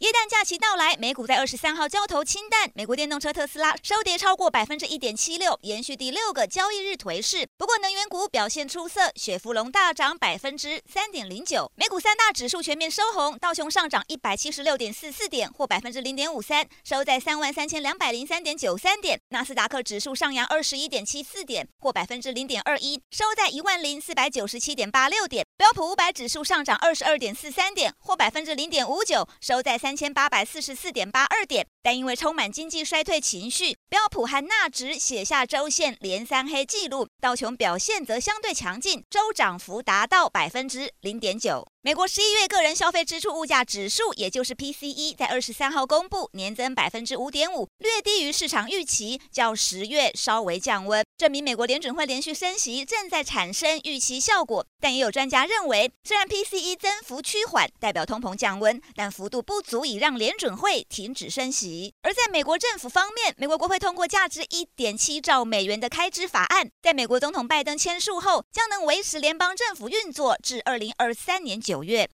耶诞假期到来，美股在二十三号交投清淡。美国电动车特斯拉收跌超过百分之一点七六，延续第六个交易日颓势。不过能源股表现出色，雪佛龙大涨百分之三点零九。美股三大指数全面收红，道琼上涨一百七十六点四四点，或百分之零点五三，收在三万三千两百零三点九三点。纳斯达克指数上扬二十一点七四点，或百分之零点二一，收在一万零四百九十七点八六点。标普五百指数上涨二十二点四三点，或百分之零点五九，收在三三千八百四十四点八二点。但因为充满经济衰退情绪，标普和纳指写下周线连三黑纪录，道琼表现则相对强劲，周涨幅达到百分之零点九。美国十一月个人消费支出物价指数，也就是 PCE，在二十三号公布，年增百分之五点五，略低于市场预期，较十月稍微降温，证明美国联准会连续升息正在产生预期效果。但也有专家认为，虽然 PCE 增幅趋缓，代表通膨降温，但幅度不足足以让联准会停止升息。而在美国政府方面，美国国会通过价值一点七兆美元的开支法案，在美国总统拜登签署后，将能维持联邦政府运作至二零二三年九月，